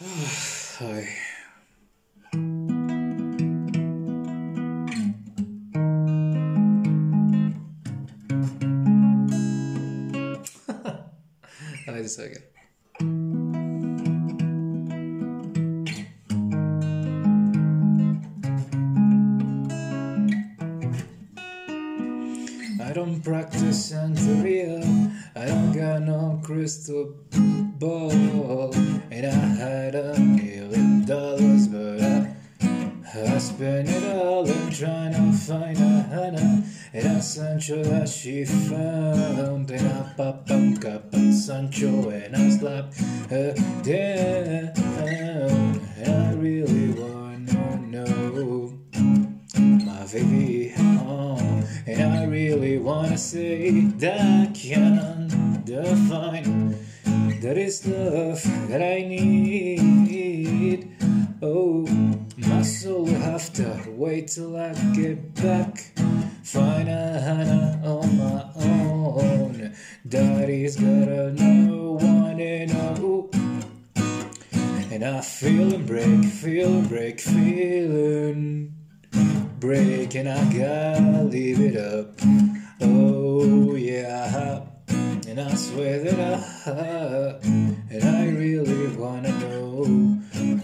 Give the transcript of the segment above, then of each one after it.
Second. I don't practice Santeria. I don't got no crystal found. And I pop up up on Sancho and I slap her down. And I really wanna know my baby home. And I really wanna say that I can define that is love that I need. Oh, my soul will have to wait till I get back. Find a Hannah on my own. Daddy's got a no one and oh. And I feel and break, feel and break, feeling break, and I gotta leave it up. Oh yeah, and I swear that I, and I really wanna know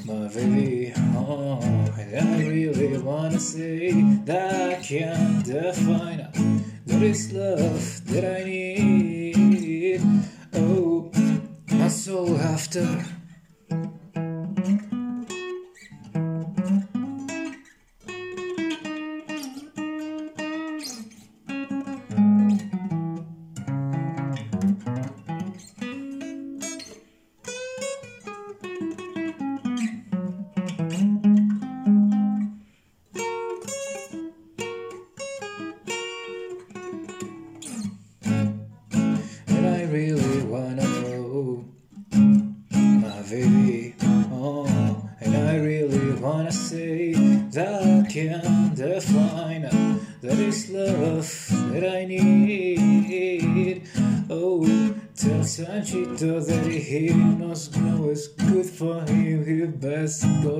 my baby. I really wanna say that I can't define what is love that I need. Oh, my soul after.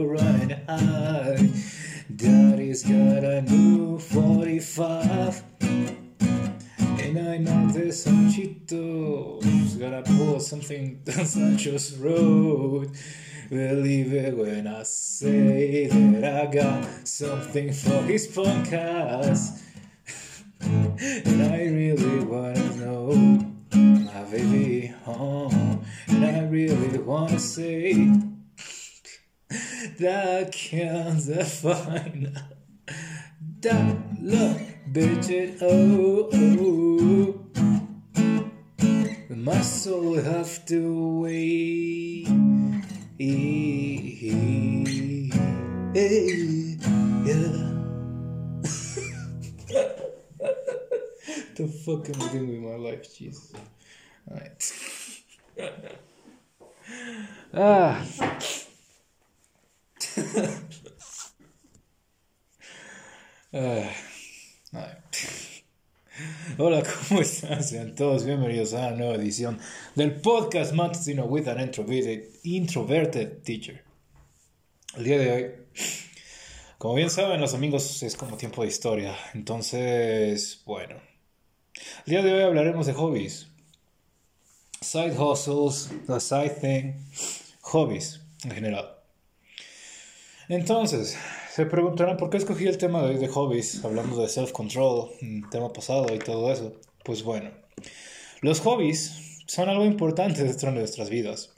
Hide. Daddy's got a new 45. And I know this Sanchito's gonna pull something down Sancho's road. Believe it when I say that I got something for his podcast. and I really wanna know my baby home. And I really wanna say that I can't define that look, bitch it oh oh. My soul have to wait. Yeah. the fuck am I doing with my life, Jesus? Alright. ah. Hola, ¿cómo están? Sean todos bienvenidos a una nueva edición del podcast Matutino with an introverted, introverted teacher. El día de hoy, como bien saben, los domingos es como tiempo de historia. Entonces, bueno, el día de hoy hablaremos de hobbies, side hustles, the side thing, hobbies en general. Entonces, se preguntarán por qué escogí el tema de hobbies, hablando de self-control, un tema pasado y todo eso. Pues bueno, los hobbies son algo importante dentro de nuestras vidas.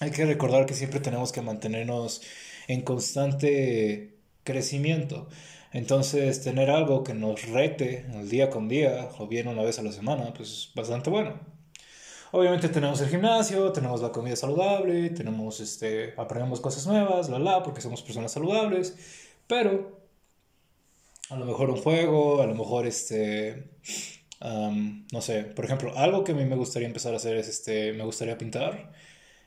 Hay que recordar que siempre tenemos que mantenernos en constante crecimiento. Entonces, tener algo que nos rete el día con día, o bien una vez a la semana, pues es bastante bueno. Obviamente tenemos el gimnasio, tenemos la comida saludable, tenemos este, aprendemos cosas nuevas, la la, porque somos personas saludables, pero a lo mejor un juego, a lo mejor este, no sé, por ejemplo, algo que a mí me gustaría empezar a hacer es este, me gustaría pintar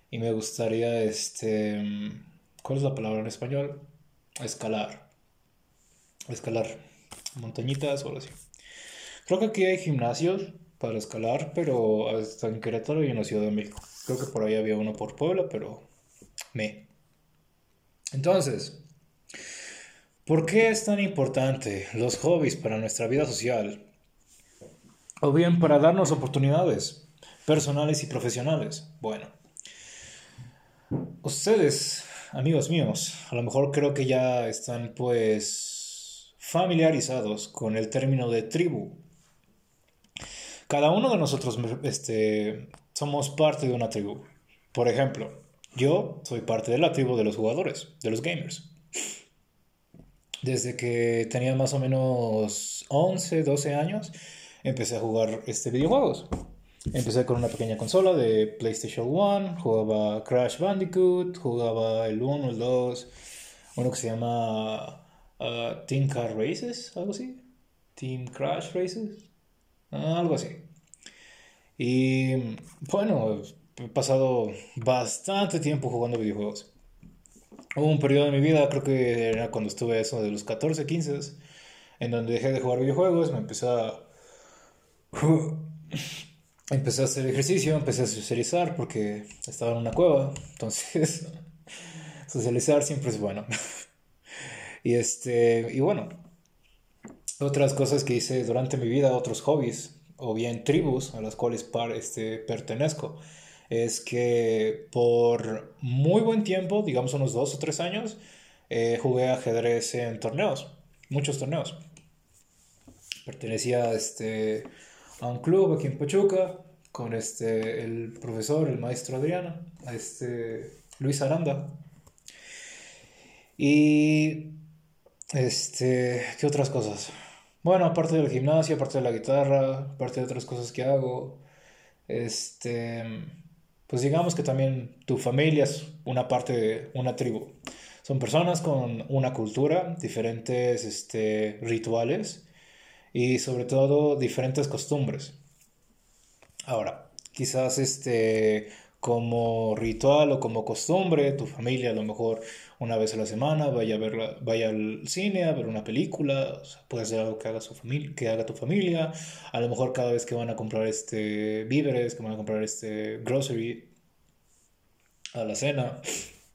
y me gustaría este, ¿cuál es la palabra en español? Escalar, escalar montañitas o algo así. Creo que aquí hay gimnasios para escalar, pero hasta en Querétaro y en la Ciudad de México. Creo que por ahí había uno por Puebla, pero Me. Entonces, ¿por qué es tan importante los hobbies para nuestra vida social? O bien para darnos oportunidades personales y profesionales. Bueno, ustedes, amigos míos, a lo mejor creo que ya están pues familiarizados con el término de tribu. Cada uno de nosotros este, somos parte de una tribu. Por ejemplo, yo soy parte de la tribu de los jugadores, de los gamers. Desde que tenía más o menos 11, 12 años, empecé a jugar este videojuegos. Empecé con una pequeña consola de PlayStation 1, jugaba Crash Bandicoot, jugaba el 1, el 2, uno que se llama uh, Team Car Races, algo así. Team Crash Races, algo así. Y bueno, he pasado bastante tiempo jugando videojuegos. Hubo un periodo de mi vida, creo que era cuando estuve eso de los 14, 15, en donde dejé de jugar videojuegos, me empecé a... empecé a hacer ejercicio, empecé a socializar porque estaba en una cueva, entonces socializar siempre es bueno. y este, y bueno, otras cosas que hice durante mi vida, otros hobbies, o bien tribus a las cuales par, este, pertenezco es que por muy buen tiempo, digamos unos dos o tres años, eh, jugué ajedrez en torneos, muchos torneos. Pertenecía este, a un club aquí en Pachuca con este, el profesor, el maestro Adriano, este, Luis Aranda. Y, este, ¿qué otras cosas? Bueno, aparte del gimnasio, aparte de la guitarra, aparte de otras cosas que hago, este pues digamos que también tu familia es una parte de una tribu. Son personas con una cultura, diferentes este, rituales y sobre todo diferentes costumbres. Ahora, quizás este, como ritual o como costumbre, tu familia a lo mejor una vez a la semana vaya, a ver vaya al cine a ver una película, puede ser algo que haga, su familia, que haga tu familia, a lo mejor cada vez que van a comprar este víveres, que van a comprar este grocery a la cena,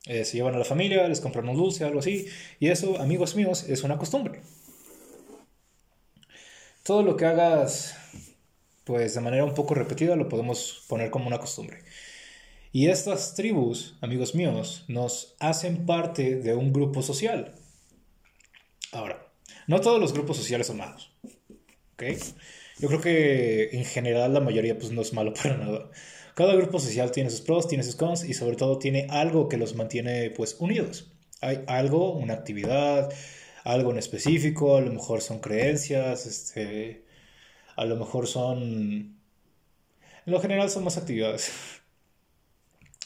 eh, se llevan a la familia, les compran un dulce, algo así, y eso, amigos míos, es una costumbre. Todo lo que hagas pues de manera un poco repetida lo podemos poner como una costumbre. Y estas tribus, amigos míos, nos hacen parte de un grupo social. Ahora, no todos los grupos sociales son malos. ¿Ok? Yo creo que en general la mayoría pues no es malo para nada. Cada grupo social tiene sus pros, tiene sus cons y sobre todo tiene algo que los mantiene pues unidos. Hay algo, una actividad, algo en específico, a lo mejor son creencias, este, a lo mejor son... En lo general son más actividades.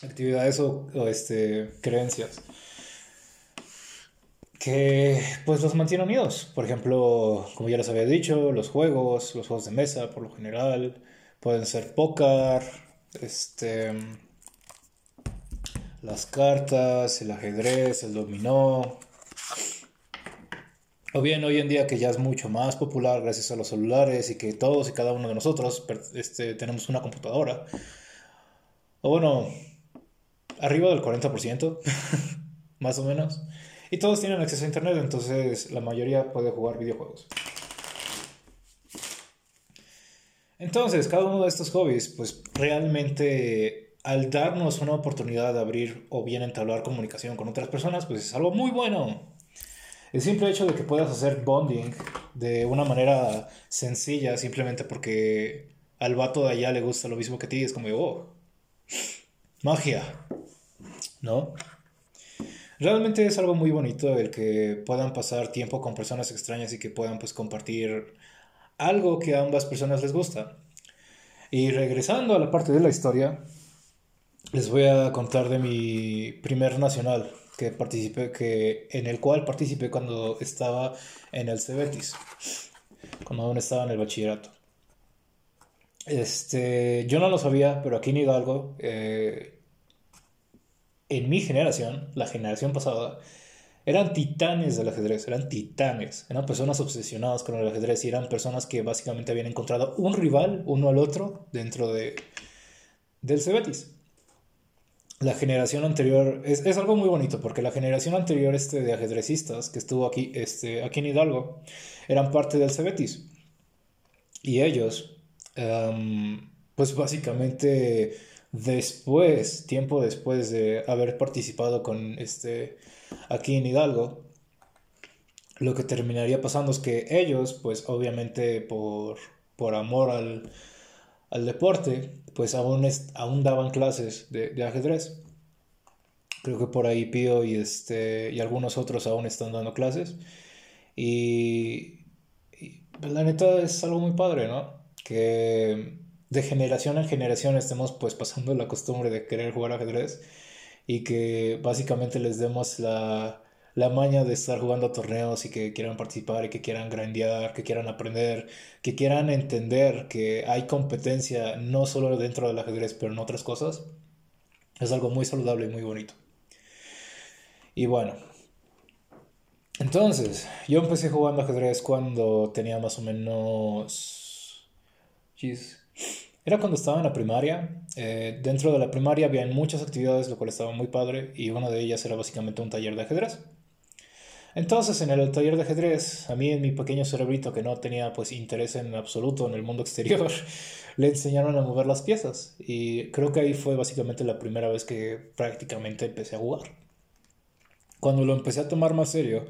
actividades o, este, creencias que pues los mantienen unidos. Por ejemplo, como ya les había dicho, los juegos, los juegos de mesa por lo general, pueden ser póker, este, las cartas, el ajedrez, el dominó. O bien hoy en día que ya es mucho más popular gracias a los celulares y que todos y cada uno de nosotros este, tenemos una computadora. O bueno, arriba del 40%, más o menos. Y todos tienen acceso a Internet, entonces la mayoría puede jugar videojuegos. Entonces, cada uno de estos hobbies, pues realmente al darnos una oportunidad de abrir o bien entablar comunicación con otras personas, pues es algo muy bueno. El simple hecho de que puedas hacer bonding de una manera sencilla, simplemente porque al vato de allá le gusta lo mismo que a ti, es como, oh, magia. ¿No? Realmente es algo muy bonito el que puedan pasar tiempo con personas extrañas y que puedan pues compartir algo que a ambas personas les gusta. Y regresando a la parte de la historia, les voy a contar de mi primer nacional que participé, que, en el cual participé cuando estaba en el Cebetis, cuando aún estaba en el bachillerato. Este, yo no lo sabía, pero aquí en Hidalgo eh, en mi generación, la generación pasada, eran titanes del ajedrez, eran titanes, eran personas obsesionadas con el ajedrez y eran personas que básicamente habían encontrado un rival uno al otro dentro de, del Cebetis. la generación anterior, es, es, algo muy bonito, porque la generación anterior este, de ajedrecistas que estuvo aquí, este, aquí en Hidalgo, eran parte del Cebetis. Y ellos, um, pues básicamente después, tiempo después de haber participado con este, aquí en Hidalgo, lo que terminaría pasando es que ellos, pues obviamente por, por amor al, al deporte, pues aún, aún daban clases de, de, ajedrez. Creo que por ahí Pío y, este, y algunos otros aún están dando clases. Y, y pues, la neta es algo muy padre, ¿no? Que de generación en generación estemos pues pasando la costumbre de querer jugar ajedrez y que básicamente les demos la, la maña de estar jugando torneos y que quieran participar y que quieran grandear, que quieran aprender, que quieran entender que hay competencia no solo dentro del ajedrez, pero en otras cosas, es algo muy saludable y muy bonito. Y bueno, entonces, yo empecé jugando ajedrez cuando tenía más o menos... Era cuando estaba en la primaria. Eh, dentro de la primaria había muchas actividades, lo cual estaba muy padre, y una de ellas era básicamente un taller de ajedrez. Entonces, en el taller de ajedrez, a mí en mi pequeño cerebrito que no tenía pues interés en absoluto en el mundo exterior, le enseñaron a mover las piezas y creo que ahí fue básicamente la primera vez que prácticamente empecé a jugar. Cuando lo empecé a tomar más serio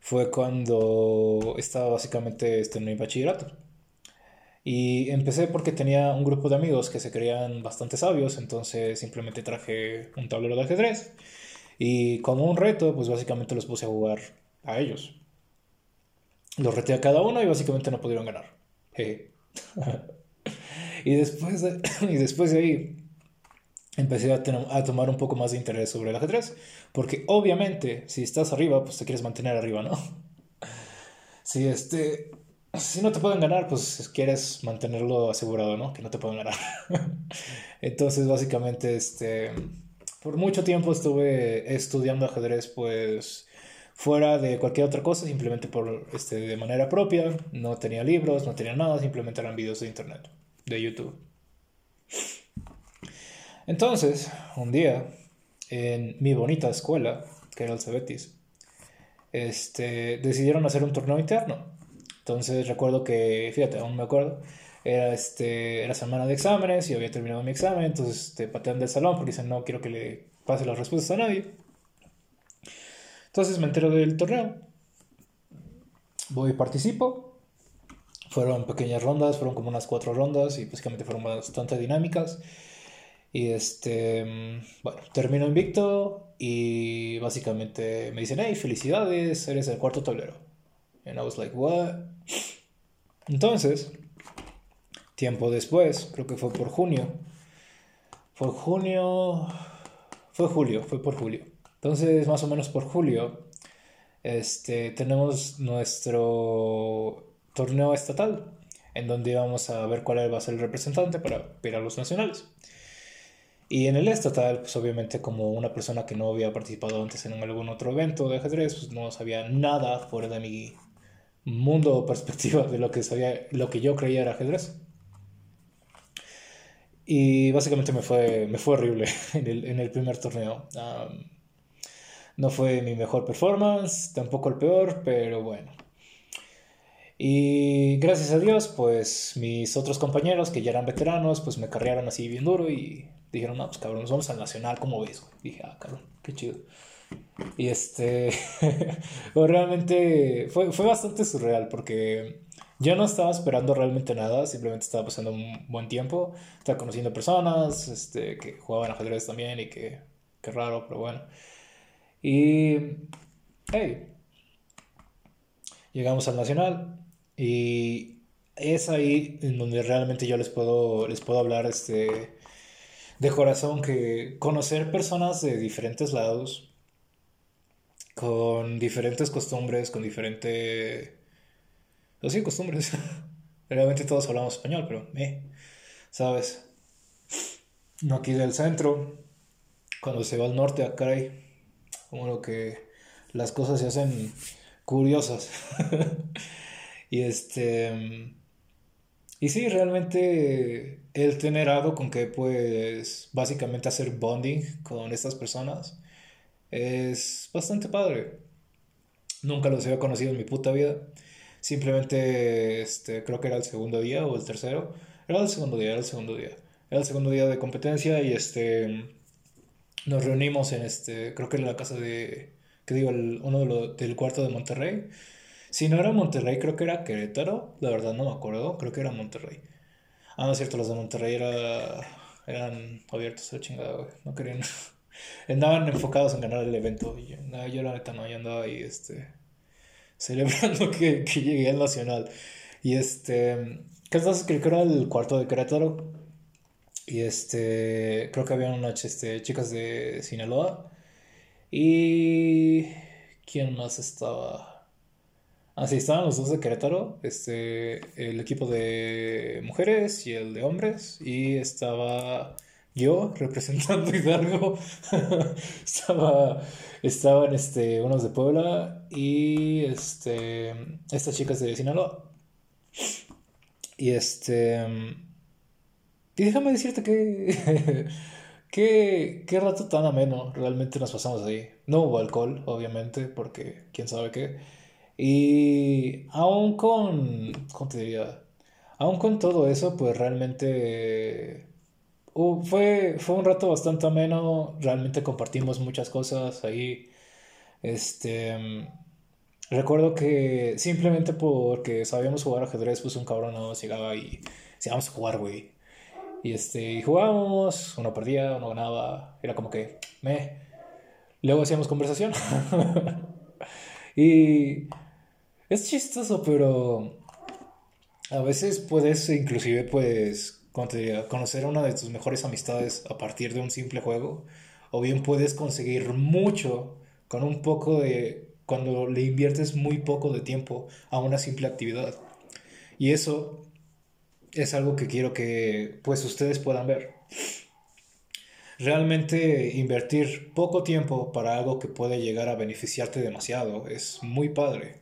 fue cuando estaba básicamente este, en mi bachillerato. Y empecé porque tenía un grupo de amigos que se creían bastante sabios, entonces simplemente traje un tablero de ajedrez y como un reto, pues básicamente los puse a jugar a ellos. Los reté a cada uno y básicamente no pudieron ganar. y, después de, y después de ahí empecé a, a, tomar un poco más de interés sobre el ajedrez. Porque obviamente, si estás arriba, pues te quieres mantener arriba, ¿no? Si, este, si no te pueden ganar, pues quieres mantenerlo asegurado, ¿no? Que no te pueden ganar. Entonces, básicamente, este por mucho tiempo estuve estudiando ajedrez, pues fuera de cualquier otra cosa, simplemente por este, de manera propia. No tenía libros, no tenía nada, simplemente eran videos de internet, de YouTube. Entonces, un día, en mi bonita escuela, que era el Cebetis, este, decidieron hacer un torneo interno. Entonces recuerdo que, fíjate, aún me acuerdo, era, este, era semana de exámenes y había terminado mi examen, entonces te patean del salón porque dicen no quiero que le pase las respuestas a nadie. Entonces me entero del torneo, voy y participo. Fueron pequeñas rondas, fueron como unas cuatro rondas y básicamente fueron bastante dinámicas. Y este, bueno, termino invicto y básicamente me dicen, hey, felicidades, eres el cuarto tablero. And I was like, what? Entonces, Tiempo después, creo que fue por junio. Fue junio. Fue julio, fue por julio. Entonces, más o menos por julio, este, tenemos nuestro torneo estatal, en donde vamos a ver cuál va a ser el representante para ir a los nacionales. Y en el estatal, pues obviamente como una persona que no había participado antes en algún otro evento de ajedrez, pues no sabía nada fuera de mi mundo o perspectiva de lo que sabía, lo que yo creía era ajedrez. Y básicamente me fue, me fue horrible en el, en el primer torneo. no fue mi mejor performance, tampoco el peor, pero bueno. Y gracias a Dios, pues mis otros compañeros que ya eran veteranos, pues me carrearon así bien duro y dijeron, no, pues cabrón, nos vamos al Nacional, ¿cómo ves? Dije, ah, cabrón, qué chido. Y este, realmente fue, fue bastante surreal porque yo no estaba esperando realmente nada, simplemente estaba pasando un buen tiempo, estaba conociendo personas este, que jugaban ajedrez también y que, qué raro, pero bueno. Y, hey, llegamos al Nacional y es ahí en donde realmente yo les puedo, les puedo hablar este, de corazón que conocer personas de diferentes lados, con diferentes costumbres, con diferente los sí, costumbres. Realmente todos hablamos español, pero, eh, ¿sabes? No aquí del centro. Cuando se va al norte, acá hay como lo que las cosas se hacen curiosas. y este. y sí, realmente el tener algo con que pues básicamente hacer bonding con estas personas es bastante padre. Nunca los había conocido en mi puta vida. Simplemente, este, creo que era el segundo día o el tercero. Era el segundo día, era el segundo día. Era el segundo día de competencia y este nos reunimos en este, creo que en la casa de, que digo, el, uno de los, del cuarto de Monterrey. Si no era Monterrey, creo que era Querétaro. La verdad no me acuerdo, creo que era Monterrey. Ah, no es cierto, los de Monterrey era, eran abiertos a chingada, güey. No querían. Andaban enfocados en ganar el evento. Y yo, no, yo la neta no, yo andaba ahí, este, celebrando que, que llegué al Nacional. Y este, ¿qué creo que era el cuarto de Querétaro. Y este, creo que había unas este, chicas de Sinaloa. Y... ¿Quién más estaba? Ah, sí, estaban los dos de Querétaro. Este, el equipo de mujeres y el de hombres. Y estaba yo representando Hidalgo. estaba, estaban este, unos de Puebla y este, estas chicas de Sinaloa. Y este... Y déjame decirte que... qué, qué rato tan ameno realmente nos pasamos ahí. No hubo alcohol, obviamente, porque quién sabe qué. Y aún con... ¿Cómo te diría? Aún con todo eso, pues realmente... uh, fue, fue un rato bastante ameno. Realmente compartimos muchas cosas ahí. Este... Recuerdo que simplemente porque sabíamos jugar ajedrez, pues un cabrón no llegaba y decía, vamos a jugar, güey. Y este, y jugábamos, uno perdía, uno ganaba, era como que, me. Luego hacíamos conversación. y es chistoso, pero a veces puedes inclusive, pues, conocer a una de tus mejores amistades a partir de un simple juego. O bien puedes conseguir mucho con un poco de cuando le inviertes muy poco de tiempo a una simple actividad. Y eso es algo que quiero que pues ustedes puedan ver. Realmente invertir poco tiempo para algo que puede llegar a beneficiarte demasiado es muy padre.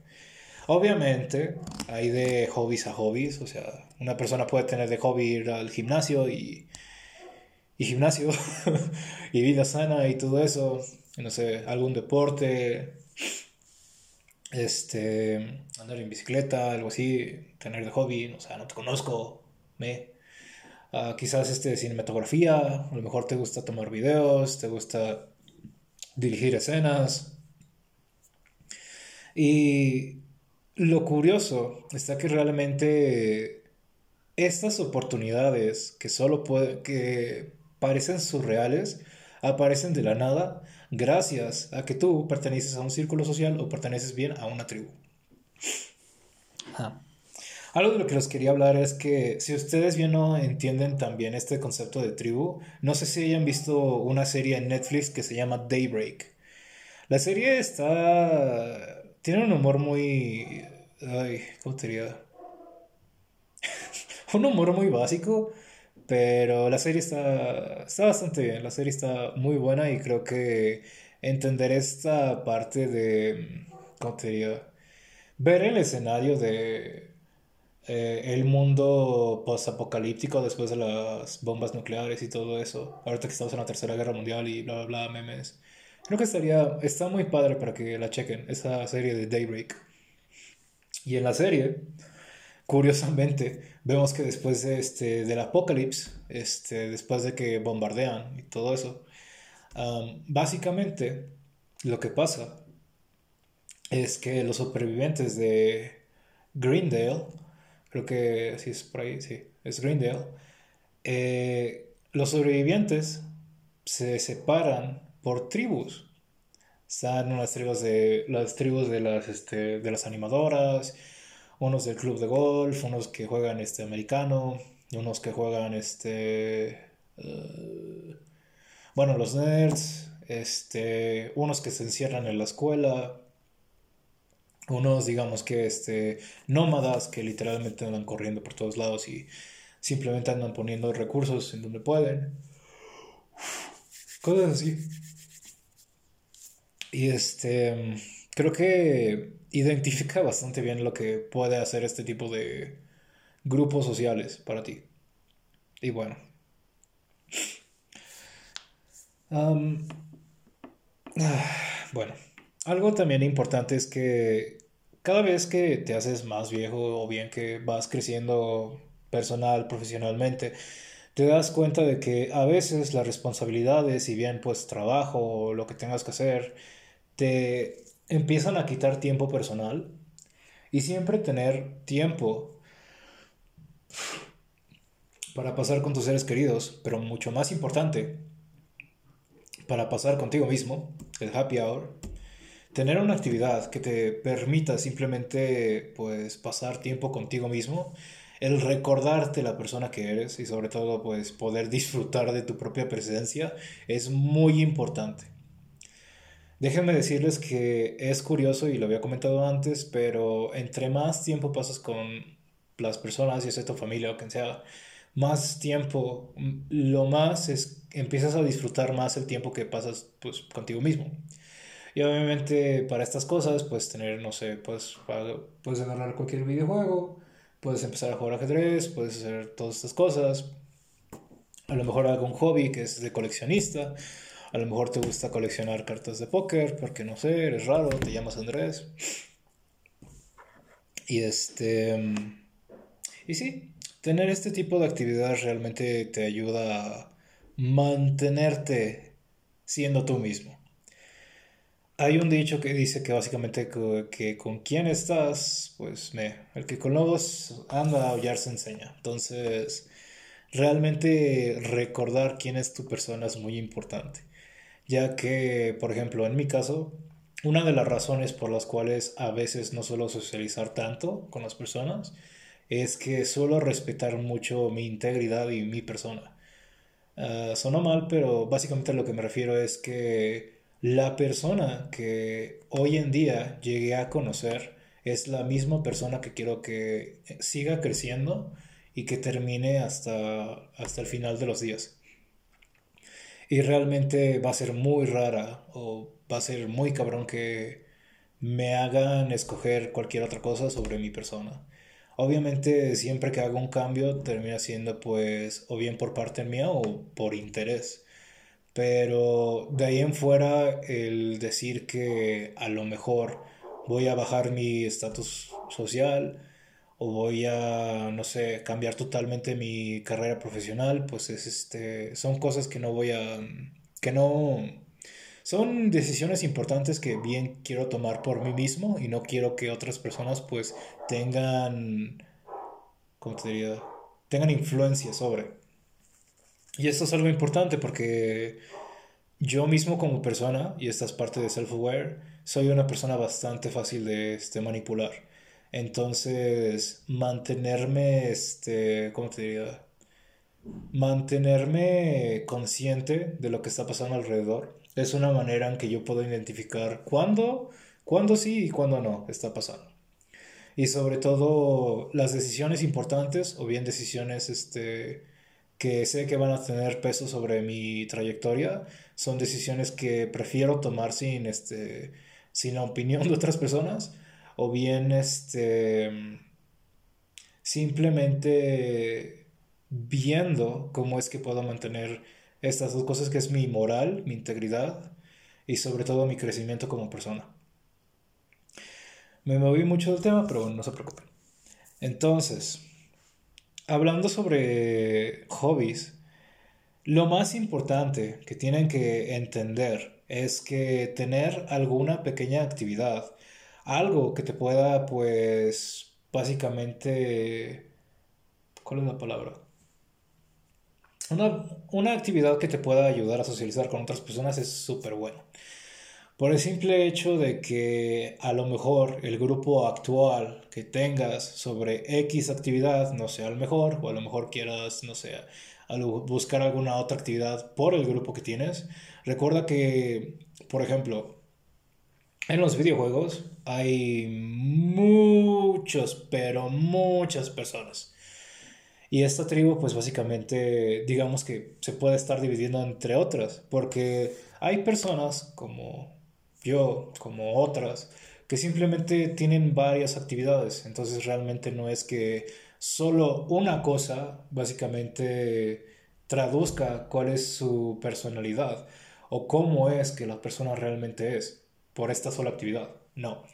Obviamente hay de hobbies a hobbies, o sea, una persona puede tener de hobby ir al gimnasio y, y gimnasio y vida sana y todo eso, no sé, algún deporte, este, andar en bicicleta, algo así, tener de hobby, o sea, no te conozco, me. Ah, quizás este, cinematografía, a lo mejor te gusta tomar videos, te gusta dirigir escenas. Y lo curioso está que realmente estas oportunidades que solo puede, que parecen surreales, aparecen de la nada gracias a que tú perteneces a un círculo social o perteneces bien a una tribu. Algo de lo que les quería hablar es que si ustedes bien no entienden también este concepto de tribu, no sé si hayan visto una serie en Netflix que se llama Daybreak. La serie está... tiene un humor muy... Ay, ¿cómo te diría? Un humor muy básico, pero la serie está, está bastante bien, la serie está muy buena y creo que entender esta parte de, ¿cómo te diría? Ver el escenario de eh, el mundo post-apocalíptico después de las bombas nucleares y todo eso, ahorita que estamos en la Tercera Guerra Mundial y bla, bla, bla, memes. Creo que estaría, está muy padre para que la chequen, esa serie de Daybreak. Y en la serie Curiosamente, vemos que después de este, del apocalipsis, este, después de que bombardean y todo eso, básicamente lo que pasa es que los supervivientes de Greendale, creo que sí es por ahí, sí, es Greendale, eh, los sobrevivientes se separan por tribus. Están las tribus de las tribus de las, este, de las animadoras, unos del club de golf, unos que juegan este americano, unos que juegan este eh, bueno, los nerds, este, unos que se encierran en la escuela, unos digamos que este nómadas que literalmente andan corriendo por todos lados y simplemente andan poniendo recursos en donde pueden. Cosas así. Y este creo que identifica bastante bien lo que puede hacer este tipo de, grupos sociales para ti. Y bueno. bueno, algo también importante es que cada vez que te haces más viejo o bien que vas creciendo personal, profesionalmente, te das cuenta de que a veces las responsabilidades, si bien pues trabajo o lo que tengas que hacer, te empiezan a quitar tiempo personal y siempre tener tiempo para pasar con tus seres queridos, pero mucho más importante, para pasar contigo mismo, el happy hour, tener una actividad que te permita simplemente pues pasar tiempo contigo mismo, el recordarte la persona que eres y sobre todo pues poder disfrutar de tu propia presencia es muy importante. Déjenme decirles que es curioso y lo había comentado antes, pero entre más tiempo pasas con las personas, y sea tu familia o quien sea, más tiempo, lo más es empiezas a disfrutar más el tiempo que pasas pues contigo mismo. Y obviamente para estas cosas, pues tener, no sé, pues puedes agarrar cualquier videojuego, puedes empezar a jugar ajedrez, puedes hacer todas estas cosas. A lo mejor algún hobby que es de coleccionista. A lo mejor te gusta coleccionar cartas de póker, porque no sé, eres raro, te llamas Andrés. Y este... Y sí, tener este tipo de actividades realmente te ayuda a mantenerte siendo tú mismo. Hay un dicho que dice que básicamente que, con quién estás, pues me, el que con lobos anda a aullar se enseña. Entonces, realmente recordar quién es tu persona es muy importante. Ya que, por ejemplo, en mi caso, una de las razones por las cuales a veces no suelo socializar tanto con las personas es que suelo respetar mucho mi integridad y mi persona. Uh, sonó mal, pero básicamente lo que me refiero es que la persona que hoy en día llegué a conocer es la misma persona que quiero que siga creciendo y que termine hasta, hasta el final de los días. Y realmente va a ser muy rara o va a ser muy cabrón que me hagan escoger cualquier otra cosa sobre mi persona. Obviamente siempre que hago un cambio termina siendo pues o bien por parte mía o por interés. Pero de ahí en fuera el decir que a lo mejor voy a bajar mi estatus social o voy a, no sé, cambiar totalmente mi carrera profesional, pues es este, son cosas que no voy a, que no, son decisiones importantes que bien quiero tomar por mí mismo y no quiero que otras personas pues tengan, ¿cómo te diría? Tengan influencia sobre. Y esto es algo importante porque yo mismo como persona, y esta es parte de self-aware, soy una persona bastante fácil de este, manipular. Entonces, mantenerme, este, ¿cómo te diría? Mantenerme consciente de lo que está pasando alrededor es una manera en que yo puedo identificar cuándo, cuándo sí y cuándo no está pasando. Y sobre todo las decisiones importantes o bien decisiones este, que sé que van a tener peso sobre mi trayectoria son decisiones que prefiero tomar sin, este, sin la opinión de otras personas o bien este, simplemente viendo cómo es que puedo mantener estas dos cosas que es mi moral, mi integridad y sobre todo mi crecimiento como persona. Me moví mucho del tema, pero no se preocupen. Entonces, hablando sobre hobbies, lo más importante que tienen que entender es que tener alguna pequeña actividad, algo que te pueda, pues, básicamente, ¿cuál es la palabra? Una, actividad que te pueda ayudar a socializar con otras personas es súper bueno. Por el simple hecho de que a lo mejor el grupo actual que tengas sobre X actividad no sea el mejor, o a lo mejor quieras, no sé, buscar alguna otra actividad por el grupo que tienes. Recuerda que, por ejemplo, en los videojuegos hay muchos, pero muchas personas. Y esta tribu, pues básicamente, digamos que se puede estar dividiendo entre otras, porque hay personas como yo, como otras, que simplemente tienen varias actividades, entonces realmente no es que solo una cosa básicamente traduzca cuál es su personalidad o cómo es que la persona realmente es por esta sola actividad. No,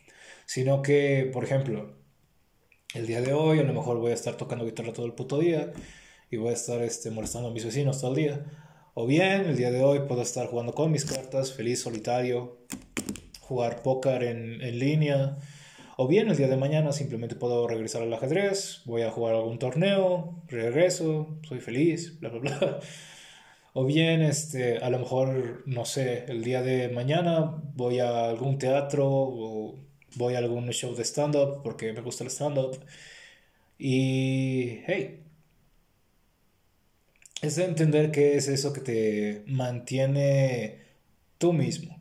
sino que, por ejemplo, el día de hoy a lo mejor voy a estar tocando guitarra todo el puto día y voy a estar este, molestando a mis vecinos todo el día. O bien, el día de hoy puedo estar jugando con mis cartas, feliz, solitario, jugar póker en, en línea. O bien, el día de mañana simplemente puedo regresar al ajedrez, voy a jugar algún torneo, regreso, soy feliz, bla, bla, bla. O bien, este, a lo mejor, no sé, el día de mañana voy a algún teatro o voy a algún show de stand-up porque me gusta el stand-up. Y, hey, es de entender qué es eso que te mantiene tú mismo.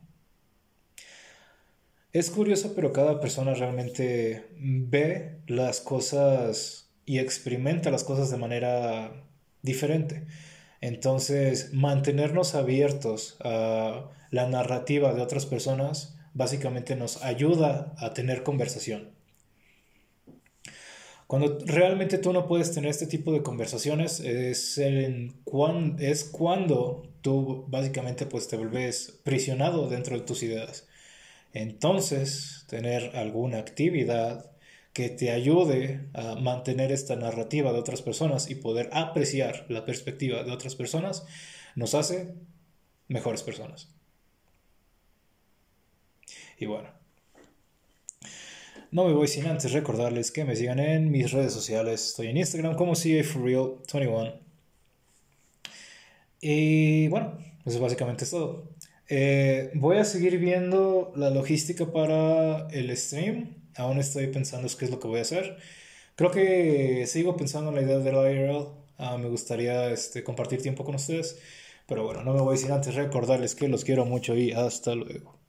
Es curioso, pero cada persona realmente ve las cosas y experimenta las cosas de manera diferente. Entonces, mantenernos abiertos a la narrativa de otras personas básicamente nos ayuda a tener conversación. Cuando realmente tú no puedes tener este tipo de conversaciones es, en es cuando tú básicamente pues te vuelves prisionado dentro de tus ideas. Entonces, tener alguna actividad que te ayude a mantener esta narrativa de otras personas y poder apreciar la perspectiva de otras personas nos hace mejores personas. Y bueno, no me voy sin antes recordarles que me sigan en mis redes sociales. Estoy en Instagram como CA21. Y bueno, eso básicamente es todo. Eh, voy a seguir viendo la logística para el stream. Aún estoy pensando qué es lo que voy a hacer. Creo que sigo pensando en la idea del IRL. Ah, me gustaría este, compartir tiempo con ustedes. Pero bueno, no me voy sin antes recordarles que los quiero mucho y hasta luego.